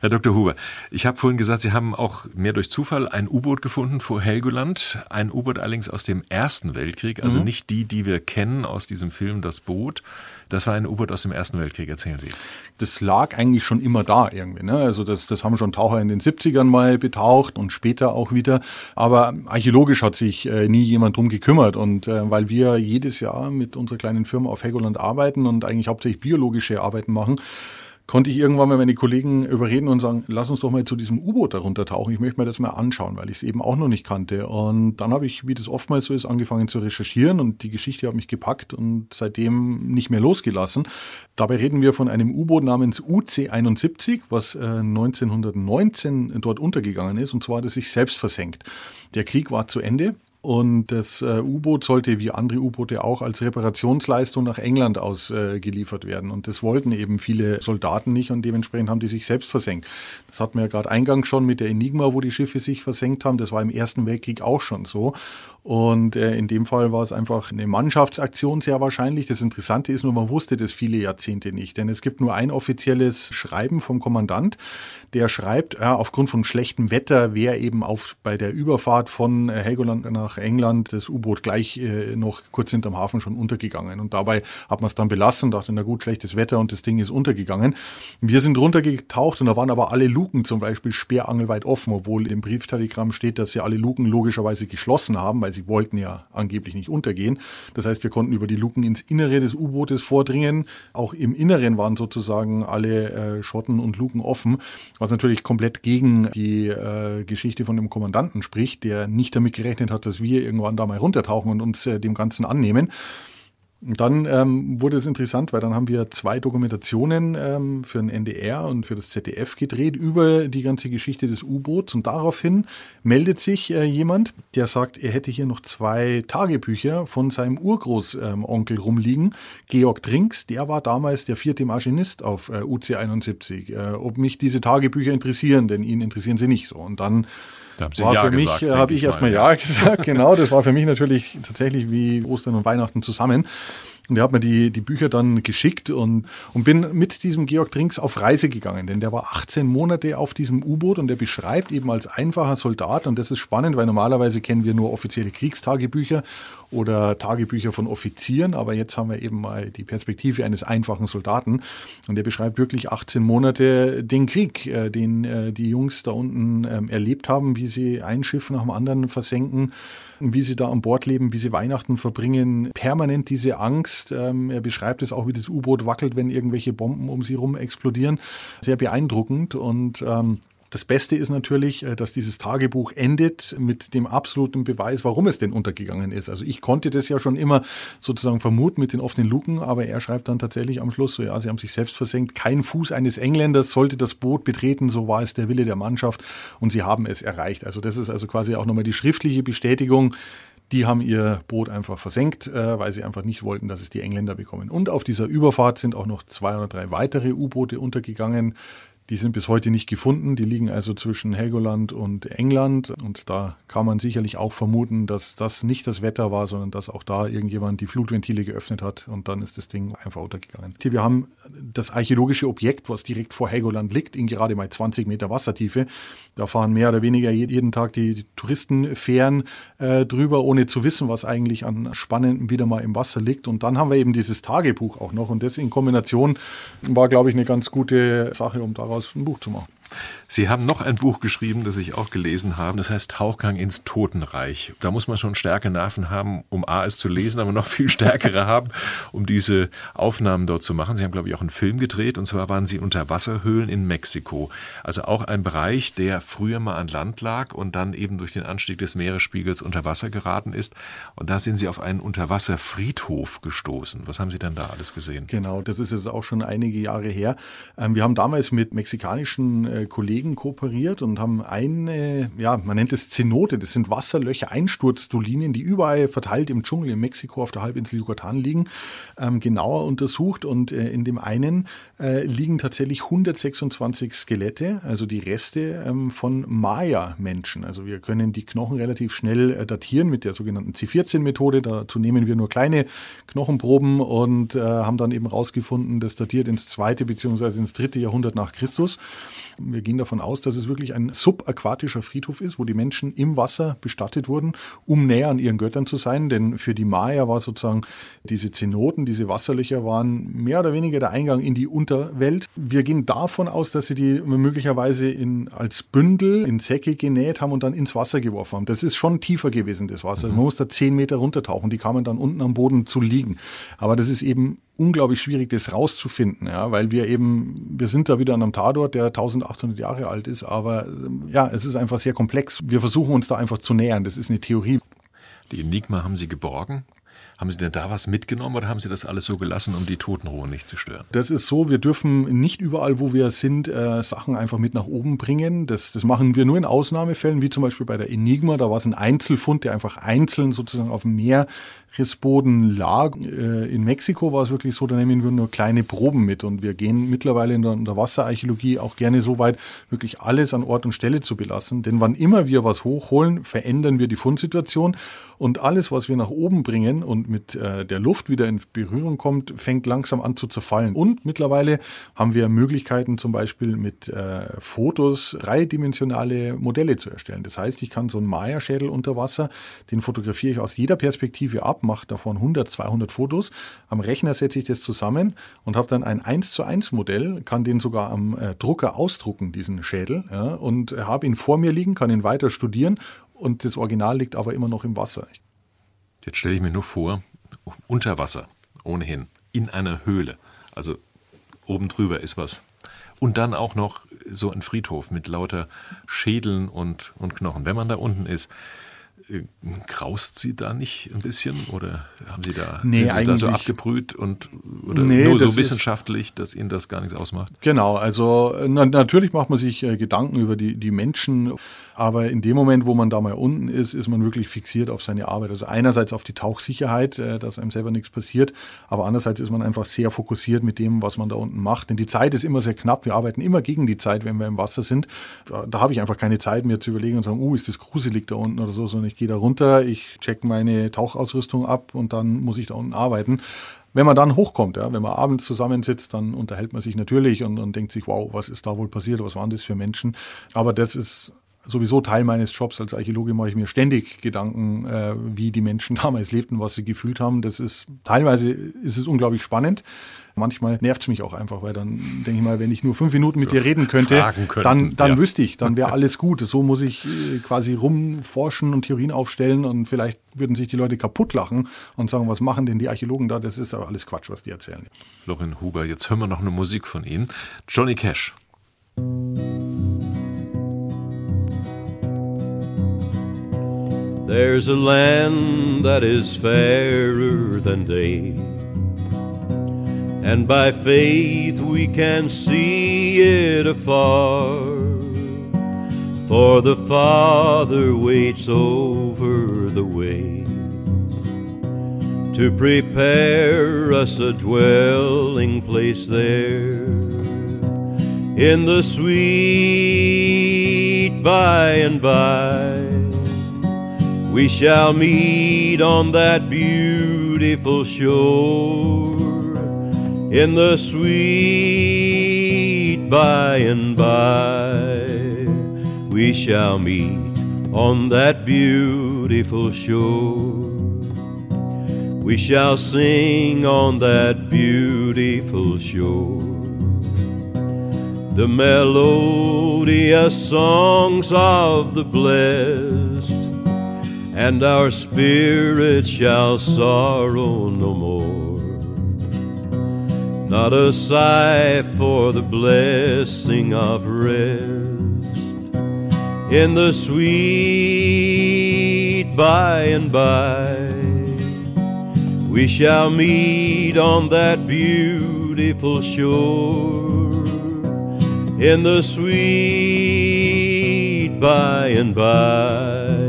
Herr Dr. Huber, ich habe vorhin gesagt, Sie haben auch mehr durch Zufall ein U-Boot gefunden vor Helgoland. Deutschland, ein U-Boot allerdings aus dem Ersten Weltkrieg, also mhm. nicht die, die wir kennen aus diesem Film Das Boot. Das war ein U-Boot aus dem Ersten Weltkrieg, erzählen Sie. Das lag eigentlich schon immer da irgendwie. Ne? Also das, das haben schon Taucher in den 70ern mal betaucht und später auch wieder. Aber archäologisch hat sich äh, nie jemand drum gekümmert. Und äh, weil wir jedes Jahr mit unserer kleinen Firma auf Helgoland arbeiten und eigentlich hauptsächlich biologische Arbeiten machen, konnte ich irgendwann mal meine Kollegen überreden und sagen, lass uns doch mal zu diesem U-Boot darunter tauchen. Ich möchte mir das mal anschauen, weil ich es eben auch noch nicht kannte. Und dann habe ich, wie das oftmals so ist, angefangen zu recherchieren und die Geschichte hat mich gepackt und seitdem nicht mehr losgelassen. Dabei reden wir von einem U-Boot namens UC-71, was äh, 1919 dort untergegangen ist und zwar hat es sich selbst versenkt. Der Krieg war zu Ende. Und das äh, U-Boot sollte wie andere U-Boote auch als Reparationsleistung nach England ausgeliefert äh, werden. Und das wollten eben viele Soldaten nicht und dementsprechend haben die sich selbst versenkt. Das hatten wir ja gerade eingangs schon mit der Enigma, wo die Schiffe sich versenkt haben. Das war im Ersten Weltkrieg auch schon so. Und äh, in dem Fall war es einfach eine Mannschaftsaktion sehr wahrscheinlich. Das Interessante ist nur, man wusste das viele Jahrzehnte nicht, denn es gibt nur ein offizielles Schreiben vom Kommandant, der schreibt, ja, aufgrund von schlechtem Wetter wäre eben auf bei der Überfahrt von äh, Helgoland nach England das U-Boot gleich äh, noch kurz hinterm Hafen schon untergegangen. Und dabei hat man es dann belassen, dachte, na gut, schlechtes Wetter und das Ding ist untergegangen. Wir sind runtergetaucht und da waren aber alle Luken zum Beispiel sperrangelweit offen, obwohl im Brieftelegramm steht, dass sie alle Luken logischerweise geschlossen haben, weil weil sie wollten ja angeblich nicht untergehen. Das heißt, wir konnten über die Luken ins Innere des U-Bootes vordringen. Auch im Inneren waren sozusagen alle äh, Schotten und Luken offen, was natürlich komplett gegen die äh, Geschichte von dem Kommandanten spricht, der nicht damit gerechnet hat, dass wir irgendwann da mal runtertauchen und uns äh, dem Ganzen annehmen. Und dann ähm, wurde es interessant, weil dann haben wir zwei Dokumentationen ähm, für den NDR und für das ZDF gedreht über die ganze Geschichte des U-Boots. Und daraufhin meldet sich äh, jemand, der sagt, er hätte hier noch zwei Tagebücher von seinem Urgroßonkel ähm, rumliegen. Georg Trinks, der war damals der vierte Maschinist auf äh, UC71. Äh, ob mich diese Tagebücher interessieren, denn ihn interessieren sie nicht so. Und dann da haben Sie war ja für mich, habe ich erstmal Ja [LAUGHS] gesagt, genau. Das war für mich natürlich tatsächlich wie Ostern und Weihnachten zusammen. Und er hat mir die, die Bücher dann geschickt und, und bin mit diesem Georg Trinks auf Reise gegangen, denn der war 18 Monate auf diesem U-Boot und der beschreibt eben als einfacher Soldat, und das ist spannend, weil normalerweise kennen wir nur offizielle Kriegstagebücher oder Tagebücher von Offizieren, aber jetzt haben wir eben mal die Perspektive eines einfachen Soldaten und der beschreibt wirklich 18 Monate den Krieg, äh, den äh, die Jungs da unten ähm, erlebt haben, wie sie ein Schiff nach dem anderen versenken wie sie da an Bord leben, wie sie Weihnachten verbringen. Permanent diese Angst. Ähm, er beschreibt es auch, wie das U-Boot wackelt, wenn irgendwelche Bomben um sie rum explodieren. Sehr beeindruckend und ähm, das Beste ist natürlich, äh, dass dieses Tagebuch endet mit dem absoluten Beweis, warum es denn untergegangen ist. Also ich konnte das ja schon immer sozusagen vermuten mit den offenen Luken, aber er schreibt dann tatsächlich am Schluss so, ja, sie haben sich selbst versenkt. Kein Fuß eines Engländers sollte das Boot betreten, so war es der Wille der Mannschaft und sie haben es erreicht. Also das ist also quasi auch nochmal die schriftliche Bestätigung, die haben ihr Boot einfach versenkt, äh, weil sie einfach nicht wollten, dass es die Engländer bekommen. Und auf dieser Überfahrt sind auch noch zwei oder drei weitere U-Boote untergegangen Die sind bis heute nicht gefunden. Die liegen also zwischen Helgoland und England. Und da kann man sicherlich auch vermuten, dass das nicht das Wetter war, sondern dass auch da irgendjemand die Flutventile geöffnet hat und dann ist das Ding einfach untergegangen. Wir haben das archäologische Objekt, was direkt vor Helgoland liegt, in gerade mal 20 Meter Wassertiefe. Da fahren mehr oder weniger jeden Tag die Touristenfähren äh, drüber, ohne zu wissen, was eigentlich an Spannendem wieder mal im Wasser liegt. Und dann haben wir eben dieses Tagebuch auch noch. Und das in Kombination war, glaube ich, eine ganz gute Sache, um daraus ein Buch zu machen. Sie haben noch ein Buch geschrieben, das ich auch gelesen habe. Das heißt Tauchgang ins Totenreich. Da muss man schon starke Nerven haben, um A es zu lesen, aber noch viel stärkere [LAUGHS] haben, um diese Aufnahmen dort zu machen. Sie haben, glaube ich, auch einen Film gedreht. Und zwar waren Sie unter Wasserhöhlen in Mexiko. Also auch ein Bereich, der früher mal an Land lag und dann eben durch den Anstieg des Meeresspiegels unter Wasser geraten ist. Und da sind Sie auf einen Unterwasserfriedhof gestoßen. Was haben Sie denn da alles gesehen? Genau, das ist jetzt auch schon einige Jahre her. Ähm, wir haben damals mit mexikanischen äh, Kollegen kooperiert und haben eine, ja, man nennt es Zenote, das sind Wasserlöcher, Einsturzdolinien, die überall verteilt im Dschungel in Mexiko auf der Halbinsel Yucatan liegen, ähm, genauer untersucht und äh, in dem einen äh, liegen tatsächlich 126 Skelette, also die Reste ähm, von Maya-Menschen. Also wir können die Knochen relativ schnell äh, datieren mit der sogenannten C14-Methode. Dazu nehmen wir nur kleine Knochenproben und äh, haben dann eben rausgefunden, das datiert ins zweite bzw. ins dritte Jahrhundert nach Christus. Wir gehen davon aus, dass es wirklich ein subaquatischer Friedhof ist, wo die Menschen im Wasser bestattet wurden, um näher an ihren Göttern zu sein. Denn für die Maya war sozusagen diese Zenoten, diese Wasserlöcher waren mehr oder weniger der Eingang in die Unterwelt. Wir gehen davon aus, dass sie die möglicherweise in, als Bündel in Säcke genäht haben und dann ins Wasser geworfen haben. Das ist schon tiefer gewesen, das Wasser. Mhm. Man muss da zehn Meter runtertauchen. Die kamen dann unten am Boden zu liegen. Aber das ist eben unglaublich schwierig, das rauszufinden, ja, weil wir eben, wir sind da wieder an einem Tatort, der 1800 Jahre alt ist, aber ja, es ist einfach sehr komplex. Wir versuchen uns da einfach zu nähern. Das ist eine Theorie. Die Enigma haben Sie geborgen? Haben Sie denn da was mitgenommen oder haben Sie das alles so gelassen, um die Totenruhe nicht zu stören? Das ist so, wir dürfen nicht überall, wo wir sind, äh, Sachen einfach mit nach oben bringen. Das, das machen wir nur in Ausnahmefällen, wie zum Beispiel bei der Enigma. Da war es ein Einzelfund, der einfach einzeln sozusagen auf dem Meer Rissboden lag. Äh, in Mexiko war es wirklich so, da nehmen wir nur kleine Proben mit und wir gehen mittlerweile in der, in Wasserarchäologie auch gerne so weit, wirklich alles an Ort und Stelle zu belassen. Denn wann immer wir was hochholen, verändern wir die Fundsituation und alles, was wir nach oben bringen und mit äh, der Luft wieder in Berührung kommt, fängt langsam an zu zerfallen. Und mittlerweile haben wir Möglichkeiten, zum Beispiel mit äh, Fotos dreidimensionale Modelle zu erstellen. Das heißt, ich kann so einen Maya-Schädel unter Wasser, den fotografiere ich aus jeder Perspektive ab mache davon 100, 200 Fotos. Am Rechner setze ich das zusammen und habe dann ein 1 zu 1 Modell, kann den sogar am äh, Drucker ausdrucken, diesen Schädel, ja, und habe ihn vor mir liegen, kann ihn weiter studieren und das Original liegt aber immer noch im Wasser. Jetzt stelle ich mir nur vor, unter Wasser, ohnehin, in einer Höhle, also oben drüber ist was. Und dann auch noch so ein Friedhof mit lauter Schädeln und, und Knochen. Wenn man da unten ist, graust Sie da nicht ein bisschen oder haben Sie da, nee, sind Sie da so abgebrüht und oder nee, nur so wissenschaftlich, dass Ihnen das gar nichts ausmacht? Genau, also na, natürlich macht man sich äh, Gedanken über die, die Menschen, aber in dem Moment, wo man da mal unten ist, ist man wirklich fixiert auf seine Arbeit. Also einerseits auf die Tauchsicherheit, äh, dass einem selber nichts passiert, aber andererseits ist man einfach sehr fokussiert mit dem, was man da unten macht. Denn die Zeit ist immer sehr knapp. Wir arbeiten immer gegen die Zeit, wenn wir im Wasser sind. Da, da habe ich einfach keine Zeit mehr zu überlegen und sagen, uh, ist das gruselig da unten oder so, sondern ich gehe da runter, ich check meine Tauchausrüstung ab und dann muss ich da unten arbeiten. Wenn man dann hochkommt, ja, wenn man abends zusammensitzt, dann unterhält man sich natürlich und, und denkt sich, wow, was ist da wohl passiert, was waren das für Menschen? Aber das ist sowieso Teil meines Jobs als Archäologe mache ich mir ständig Gedanken, äh, wie die Menschen [LAUGHS] damals lebten, was sie gefühlt haben. Das ist teilweise ist es unglaublich spannend. Manchmal nervt es mich auch einfach, weil dann denke ich mal, wenn ich nur fünf Minuten mit dir reden könnte, dann, dann ja. wüsste ich, dann wäre [LAUGHS] alles gut. So muss ich äh, quasi rumforschen und Theorien aufstellen und vielleicht würden sich die Leute kaputt lachen und sagen, was machen denn die Archäologen da? Das ist aber alles Quatsch, was die erzählen. Lorin Huber, jetzt hören wir noch eine Musik von Ihnen. Johnny Cash. There's a land that is fairer than day, and by faith we can see it afar. For the Father waits over the way to prepare us a dwelling place there in the sweet by and by. We shall meet on that beautiful shore in the sweet by and by. We shall meet on that beautiful shore. We shall sing on that beautiful shore the melodious songs of the blessed, and our spirits shall sorrow no more. Not a sigh for the blessing of rest in the sweet by and by. We shall meet on that beautiful shore in the sweet by and by.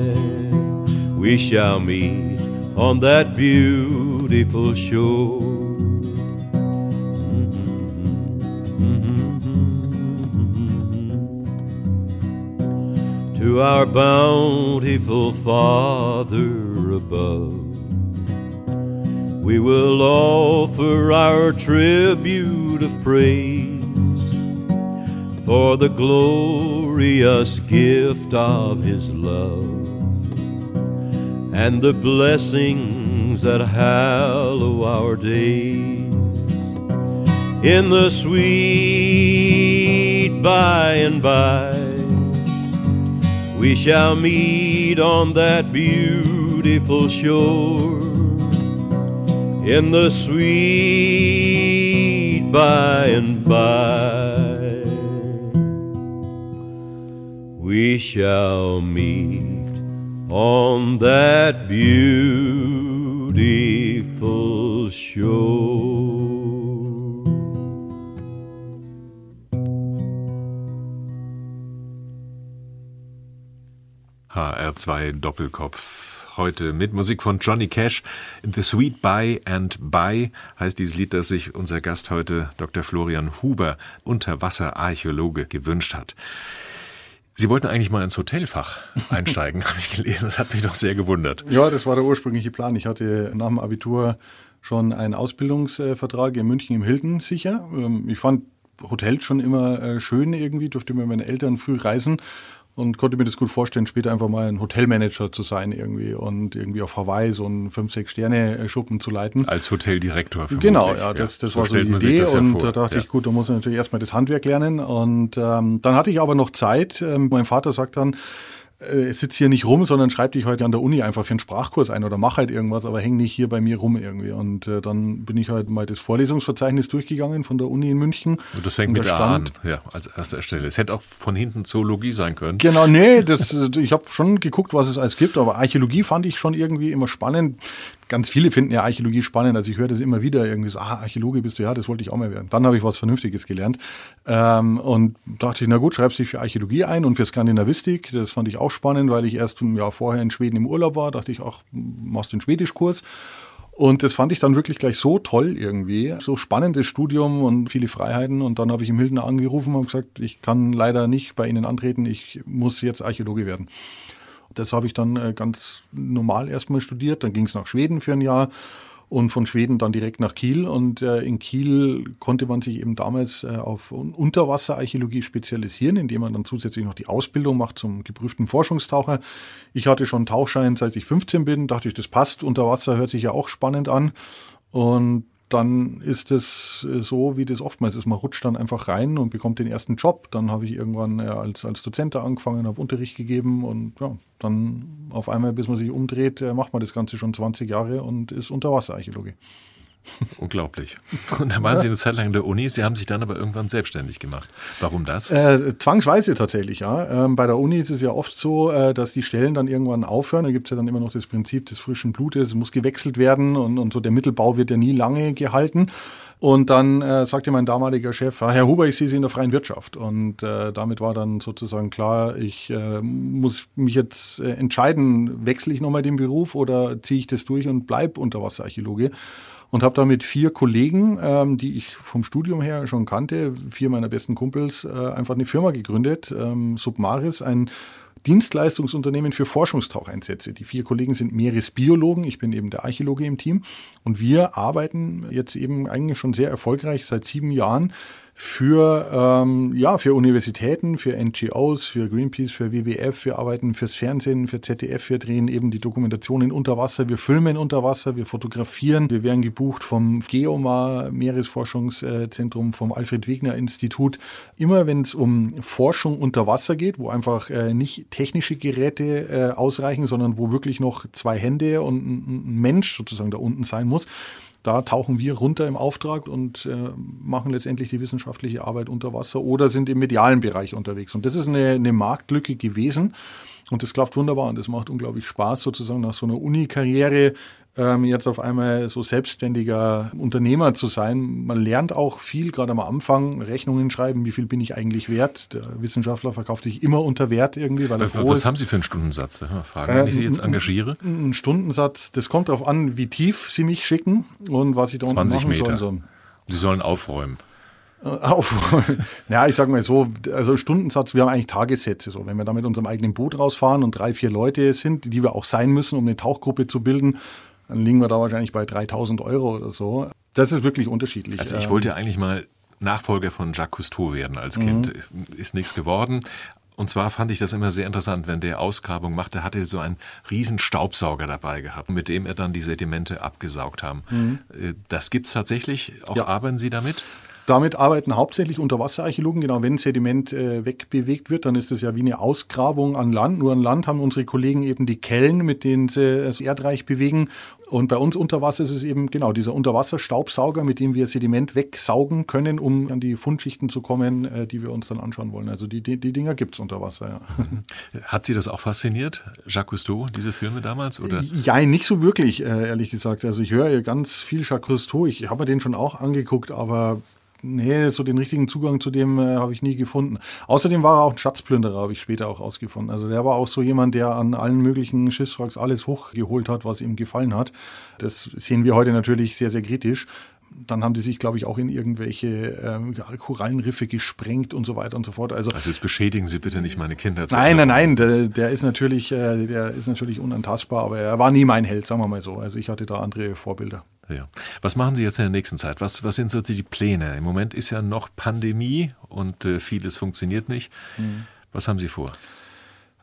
We shall meet on that beautiful shore. To our bountiful Father above, we will offer our tribute of praise for the glorious gift of his love and the blessings that hallow our days. In the sweet by and by we shall meet on that beautiful shore. In the sweet by and by we shall meet on that beautiful shore. HR2 Doppelkopf. Heute mit Musik von Johnny Cash. The Sweet By and By heißt dieses Lied, das sich unser Gast heute, Dr. Florian Huber, Unterwasserarchäologe, gewünscht hat. Sie wollten eigentlich mal ins Hotelfach [LAUGHS] einsteigen, habe ich gelesen. Das hat mich doch sehr gewundert. Ja, das war der ursprüngliche Plan. Ich hatte nach dem Abitur schon einen Ausbildungsvertrag in München im Hilton sicher. Ähm, ich fand Hotels schon immer äh, schön irgendwie, durfte mir meine Eltern früh reisen und konnte mir das gut vorstellen, später einfach mal ein Hotelmanager zu sein irgendwie und irgendwie auf Hawaii so einen 5-6 Sterne Schuppen zu leiten. Als Hoteldirektor vermutlich. Genau, ja, das, das ja, war so die Idee und da dachte ja. ich, gut, da muss ich natürlich erstmal das Handwerk lernen und ähm, dann hatte ich aber noch Zeit. Ähm, mein Vater sagt dann, äh, sitz hier nicht rum, sondern schreib dich heute an der Uni einfach für einen Sprachkurs ein oder mach halt irgendwas, aber häng nicht hier bei mir rum irgendwie. Und äh, dann bin ich halt mal das Vorlesungsverzeichnis durchgegangen von der Uni in München. Und das fängt mit der an, ja, als erster Stelle. Es hätte auch von hinten Zoologie sein können. Genau, nee, das, ich habe schon geguckt, was es alles gibt, aber Archäologie fand ich schon irgendwie immer spannend ganz viele finden ja Archäologie spannend. Also ich höre das immer wieder irgendwie so, ah, Archäologe bist du, ja, das wollte ich auch mal werden. Dann habe ich was Vernünftiges gelernt ähm, und dachte ich, na gut, schreibst dich für Archäologie ein und für Skandinavistik. Das fand ich auch spannend, weil ich erst ein Jahr vorher in Schweden im Urlaub war. Dachte ich, ach, machst den Schwedischkurs. Und das fand ich dann wirklich gleich so toll irgendwie. So spannendes Studium und viele Freiheiten. Und dann habe ich im Hildner angerufen und gesagt, ich kann leider nicht bei Ihnen antreten, ich muss jetzt Archäologe werden. Das habe ich dann äh, ganz normal erstmal studiert. Dann ging es nach Schweden für ein Jahr und von Schweden dann direkt nach Kiel. Und äh, in Kiel konnte man sich eben damals äh, auf Unterwasserarchäologie spezialisieren, indem man dann zusätzlich noch die Ausbildung macht zum geprüften Forschungstaucher. Ich hatte schon Tauchschein, seit ich 15 bin, dachte ich, das passt. Unterwasser hört sich ja auch spannend an. Und dann ist es äh, so, wie das oftmals ist. Man rutscht dann einfach rein und bekommt den ersten Job. Dann habe ich irgendwann als, als Dozent angefangen, habe Unterricht gegeben und ja, dann auf einmal, bis man sich umdreht, äh, macht man das Ganze schon 20 Jahre und ist Unterwasserarchäologe. [LAUGHS] Unglaublich. Und da waren Sie eine Zeit lang in der Uni, Sie haben sich dann aber irgendwann selbstständig gemacht. Warum das? Äh, zwangsweise tatsächlich, ja. Ähm, bei der Uni ist es ja oft so, äh, dass die Stellen dann irgendwann aufhören. Da gibt es ja dann immer noch das Prinzip des frischen Blutes, es muss gewechselt werden und, und so der Mittelbau wird ja nie lange gehalten. Und dann äh, sagte mein damaliger Chef, ah, Herr Huber, ich sehe Sie in der freien Wirtschaft. Und äh, damit war dann sozusagen klar, ich äh, muss mich jetzt äh, entscheiden, wechsle ich nochmal den Beruf oder ziehe ich das durch und bleibe Unterwasserarchäologe. Und habe da mit vier Kollegen, ähm, die ich vom Studium her schon kannte, vier meiner besten Kumpels, äh, einfach eine Firma gegründet, ähm, Submaris, ein Dienstleistungsunternehmen für Forschungstaucheinsätze. Die vier Kollegen sind Meeresbiologen, ich bin eben der Archäologe im Team und wir arbeiten jetzt eben eigentlich schon sehr erfolgreich seit sieben Jahren für, ähm, ja, für Universitäten, für NGOs, für Greenpeace, für WWF. Wir arbeiten fürs Fernsehen, für ZDF. Wir drehen eben die Dokumentationen unter Wasser. Wir filmen unter Wasser. Wir fotografieren. Wir werden gebucht vom Geomar Meeresforschungszentrum, vom Alfred Wegener Institut. Immer wenn es um Forschung unter Wasser geht, wo einfach äh, nicht technische Geräte äh, ausreichen, sondern wo wirklich noch zwei Hände und ein Mensch sozusagen da unten sein muss, da tauchen wir runter im Auftrag und äh, machen letztendlich die wissenschaftliche Arbeit unter Wasser oder sind im medialen Bereich unterwegs. Und das ist eine, eine Marktlücke gewesen. Und das klappt wunderbar und das macht unglaublich Spaß, sozusagen nach so einer Uni-Karriere ähm, jetzt auf einmal so selbstständiger Unternehmer zu sein. Man lernt auch viel, gerade am Anfang, Rechnungen schreiben, wie viel bin ich eigentlich wert. Der Wissenschaftler verkauft sich immer unter Wert irgendwie, weil er was, was haben Sie für einen Stundensatz? Da fragen, wenn ich Sie jetzt äh, engagiere? Ein Stundensatz, das kommt darauf an, wie tief Sie mich schicken und was ich da unten machen Meter. soll. Sie sollen aufräumen. Äh, aufräumen. [LAUGHS] Ja, ich sage mal so, also Stundensatz, wir haben eigentlich Tagessätze. So, wenn wir da mit unserem eigenen Boot rausfahren und drei, vier Leute sind, die wir auch sein müssen, um eine Tauchgruppe zu bilden, dann liegen wir da wahrscheinlich bei 3000 Euro oder so. Das ist wirklich unterschiedlich. Also ich wollte ja eigentlich mal Nachfolger von Jacques Cousteau werden als Kind. Mhm. Ist nichts geworden. Und zwar fand ich das immer sehr interessant, wenn der Ausgrabung machte, hatte er so einen riesen Staubsauger dabei gehabt, mit dem er dann die Sedimente abgesaugt haben. Mhm. Äh, das gibt's tatsächlich. Auch ja. arbeiten Sie damit? Damit arbeiten hauptsächlich Unterwasserarchäologen. Genau, wenn Sediment äh, wegbewegt wird, dann ist es ja wie eine Ausgrabung an Land. Nur an Land haben unsere Kollegen eben die Kellen, mit denen sie das Erdreich bewegen. Und bei uns unter Wasser ist es eben genau dieser Unterwasserstaubsauger, mit dem wir Sediment wegsaugen können, um an die Fundschichten zu kommen, äh, die wir uns dann anschauen wollen. Also die, die, die Dinger gibt es unter Wasser, ja. [LAUGHS] Hat Sie das auch fasziniert, Jacques Cousteau, diese Filme damals? Oder? Ja, nicht so wirklich, äh, ehrlich gesagt. Also ich höre ja ganz viel Jacques Cousteau. Ich habe mir den schon auch angeguckt, aber nee, so den richtigen Zugang zu dem äh, habe ich nie gefunden. Außerdem war er auch ein Schatzplünderer, habe ich später auch ausgefunden. Also der war auch so jemand, der an allen möglichen Schiffswracks alles hochgeholt hat, was ihm gefallen hat. Das sehen wir heute natürlich sehr, sehr kritisch dann haben die sich, glaube ich, auch in irgendwelche ähm, Korallenriffe gesprengt und so weiter und so fort. Also, also jetzt beschädigen Sie bitte nicht meine Kinder. Nein, nein, nein, der, der, ist natürlich, äh, der ist natürlich unantastbar, aber er war nie mein Held, sagen wir mal so. Also ich hatte da andere Vorbilder. Ja. Was machen Sie jetzt in der nächsten Zeit? Was, was sind so die Pläne? Im Moment ist ja noch Pandemie und äh, vieles funktioniert nicht. Mhm. Was haben Sie vor?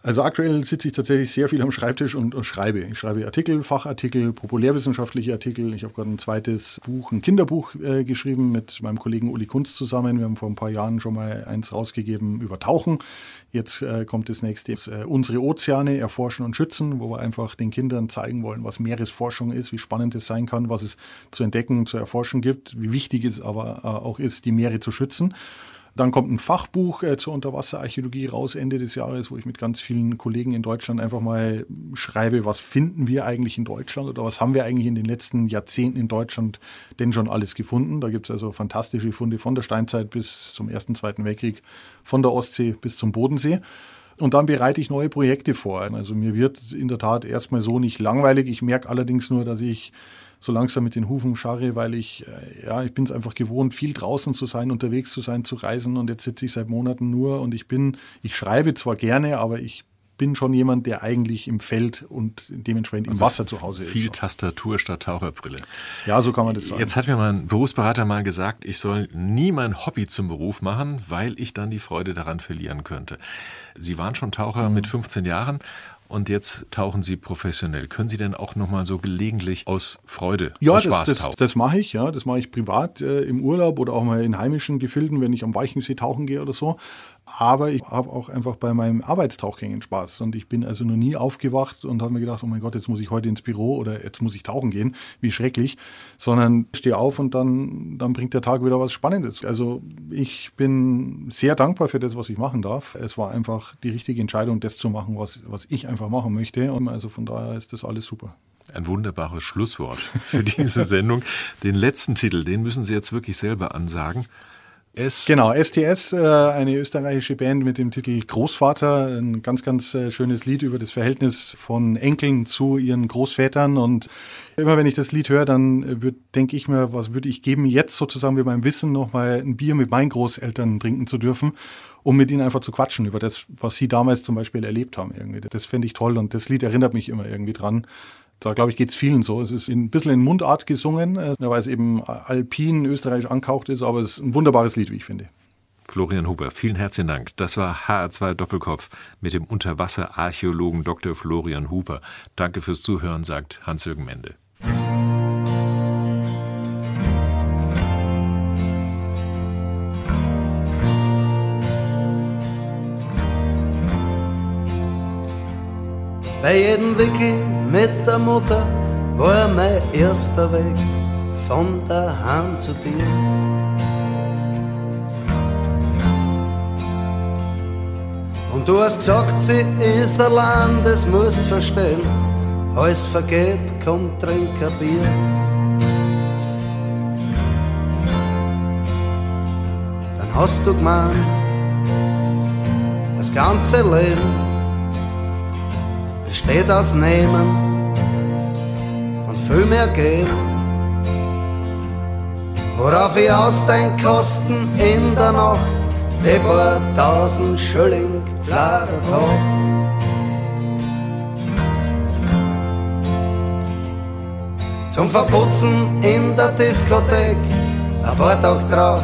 Also aktuell sitze ich tatsächlich sehr viel am Schreibtisch und, und schreibe. Ich schreibe Artikel, Fachartikel, populärwissenschaftliche Artikel. Ich habe gerade ein zweites Buch, ein Kinderbuch äh, geschrieben mit meinem Kollegen Uli Kunz zusammen. Wir haben vor ein paar Jahren schon mal eins rausgegeben über Tauchen. Jetzt äh, kommt das nächste, äh, unsere Ozeane erforschen und schützen, wo wir einfach den Kindern zeigen wollen, was Meeresforschung ist, wie spannend es sein kann, was es zu entdecken, zu erforschen gibt, wie wichtig es aber äh, auch ist, die Meere zu schützen. Dann kommt ein Fachbuch äh, zur Unterwasserarchäologie raus Ende des Jahres, wo ich mit ganz vielen Kollegen in Deutschland einfach mal schreibe, was finden wir eigentlich in Deutschland oder was haben wir eigentlich in den letzten Jahrzehnten in Deutschland denn schon alles gefunden. Da gibt es also fantastische Funde von der Steinzeit bis zum Ersten, Zweiten Weltkrieg, von der Ostsee bis zum Bodensee. Und dann bereite ich neue Projekte vor. Also mir wird in der Tat erstmal so nicht langweilig. Ich merke allerdings nur, dass ich so langsam mit den Hufen scharre, weil ich, äh, ja, ich bin es einfach gewohnt, viel draußen zu sein, unterwegs zu sein, zu reisen und jetzt sitze ich seit Monaten nur und ich bin, ich schreibe zwar gerne, aber ich bin schon jemand, der eigentlich im Feld und dementsprechend im also Wasser zu Hause ist. Viel Tastatur statt Taucherbrille. Ja, so kann man das sagen. Jetzt hat mir mein Berufsberater mal gesagt, ich soll nie mein Hobby zum Beruf machen, weil ich dann die Freude daran verlieren könnte. Sie waren schon Taucher mhm. mit 15 Jahren und jetzt tauchen Sie professionell. Können Sie denn auch nochmal so gelegentlich aus Freude, ja, aus Spaß das, das, das mache ich, ja. Das mache ich privat äh, im Urlaub oder auch mal in heimischen Gefilden, wenn ich am Weichensee tauchen gehe oder so. Aber ich habe auch einfach bei meinem Arbeitstauchgängen Spaß. Und ich bin also noch nie aufgewacht und habe mir gedacht, oh mein Gott, jetzt muss ich heute ins Büro oder jetzt muss ich tauchen gehen. Wie schrecklich. Sondern stehe auf und dann, dann bringt der Tag wieder was Spannendes. Also ich bin sehr dankbar für das, was ich machen darf. Es war einfach die richtige Entscheidung, das zu machen, was, was ich einfach machen möchte. Und also von daher ist das alles super. Ein wunderbares Schlusswort für diese Sendung. Den letzten Titel, den müssen Sie jetzt wirklich selber ansagen. S genau, STS, äh, eine österreichische Band mit dem Titel Großvater. Ein ganz, ganz äh, schönes Lied über das Verhältnis von Enkeln zu ihren Großvätern. Und immer wenn ich das Lied höre, dann äh, denke ich mir, was würde ich geben, jetzt sozusagen mit meinem Wissen nochmal ein Bier mit meinen Großeltern trinken zu dürfen, um mit ihnen einfach zu quatschen über das, was sie damals zum Beispiel erlebt haben. Irgendwie. Das finde ich toll und das Lied erinnert mich immer irgendwie dran. Da glaube ich, geht es vielen so. Es ist ein bisschen in Mundart gesungen, äh, weil es eben alpin österreichisch angehaucht ist, aber es ist ein wunderbares Lied, wie ich finde. Florian Huber, vielen herzlichen Dank. Das war HR2 Doppelkopf mit dem Unterwasserarchäologen Dr. Florian Huber. Danke fürs Zuhören, sagt Hans-Jürgen Mende. Bei jedem Wickel mit der Mutter war mein erster Weg von daheim zu dir. Und du hast gesagt, sie ist allein, das musst verstehen. Alles vergeht, komm, trink ein Bier. Dann hast du gemeint, das ganze Leben besteht aus Nehmen und viel mehr Geben. Worauf ich aus den Kosten in der Nacht die paar tausend Schilling gefladert hab. Zum Verputzen in der Diskothek, ein paar Tage drauf,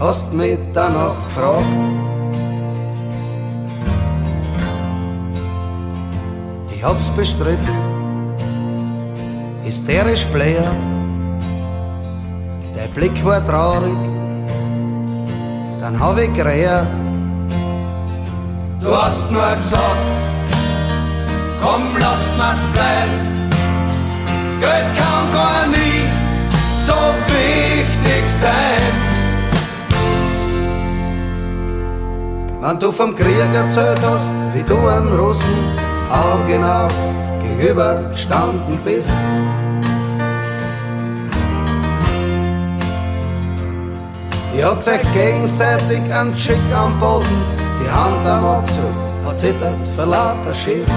hast mich danach gefragt. Hab's bestritten, hysterisch bläht, der Blick war traurig, dann hab ich geredet. Du hast nur gesagt, komm, lass mal's bleiben, Geld kann gar nie so wichtig sein. Wenn du vom Krieg erzählt hast, wie du an Russen augenau gegenüberstanden bist. Ihr habt euch gegenseitig einen Schick am Boden, die Hand am Abzug hat zittert vor lauter Schiss.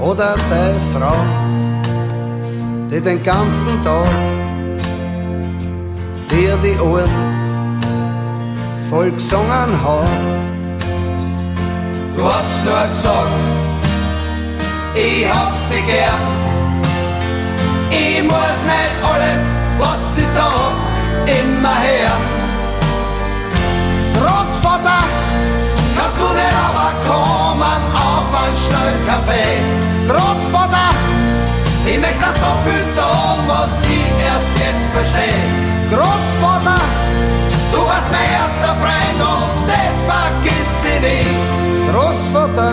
Oder deine Frau, die den ganzen Tag dir die Ohren voll gesungen hat. Du hast nur gesagt, ich hab sie gern. Ich muss nicht alles, was sie sagt, immer hören. Großvater, kannst du nicht aber kommen auf einen schnellen Kaffee? Großvater, ich möchte so viel sagen, was ich erst jetzt verstehe. Großvater, Du warst mein erster Freund und das vergiss ich nicht. Großvater.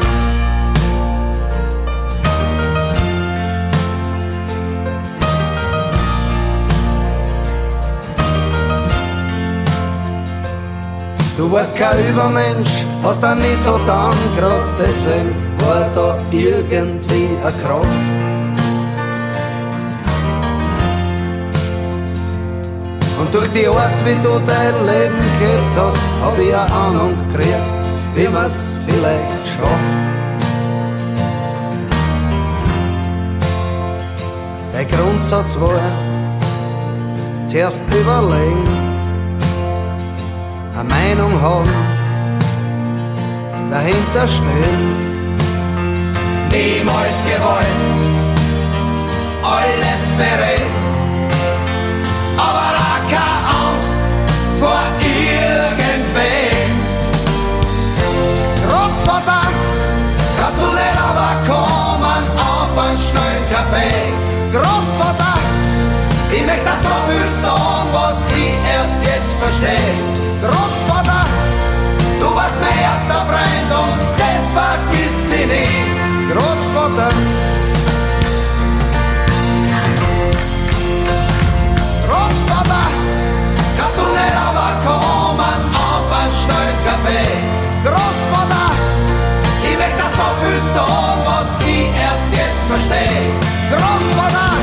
Du warst kein Übermensch, hast da nie so dann, grad deswegen war da irgendwie ein Kraft. Und durch die Art, wie du dein Leben gelebt hast, hab ich eine Ahnung gekriegt, wie man's vielleicht schafft. Der Grundsatz war, zuerst überlegen, eine Meinung haben, dahinter stehen. Niemals gewollt, alles bereit vor irgendwem. Großvater, kannst du nicht aber kommen auf einen schnellen Kaffee? Großvater, ich möchte das so viel sagen, was ich erst jetzt verstehe. Großvater, du warst mein erster Freund und das vergiss ich nicht. Großvater, Фаштей, Господа!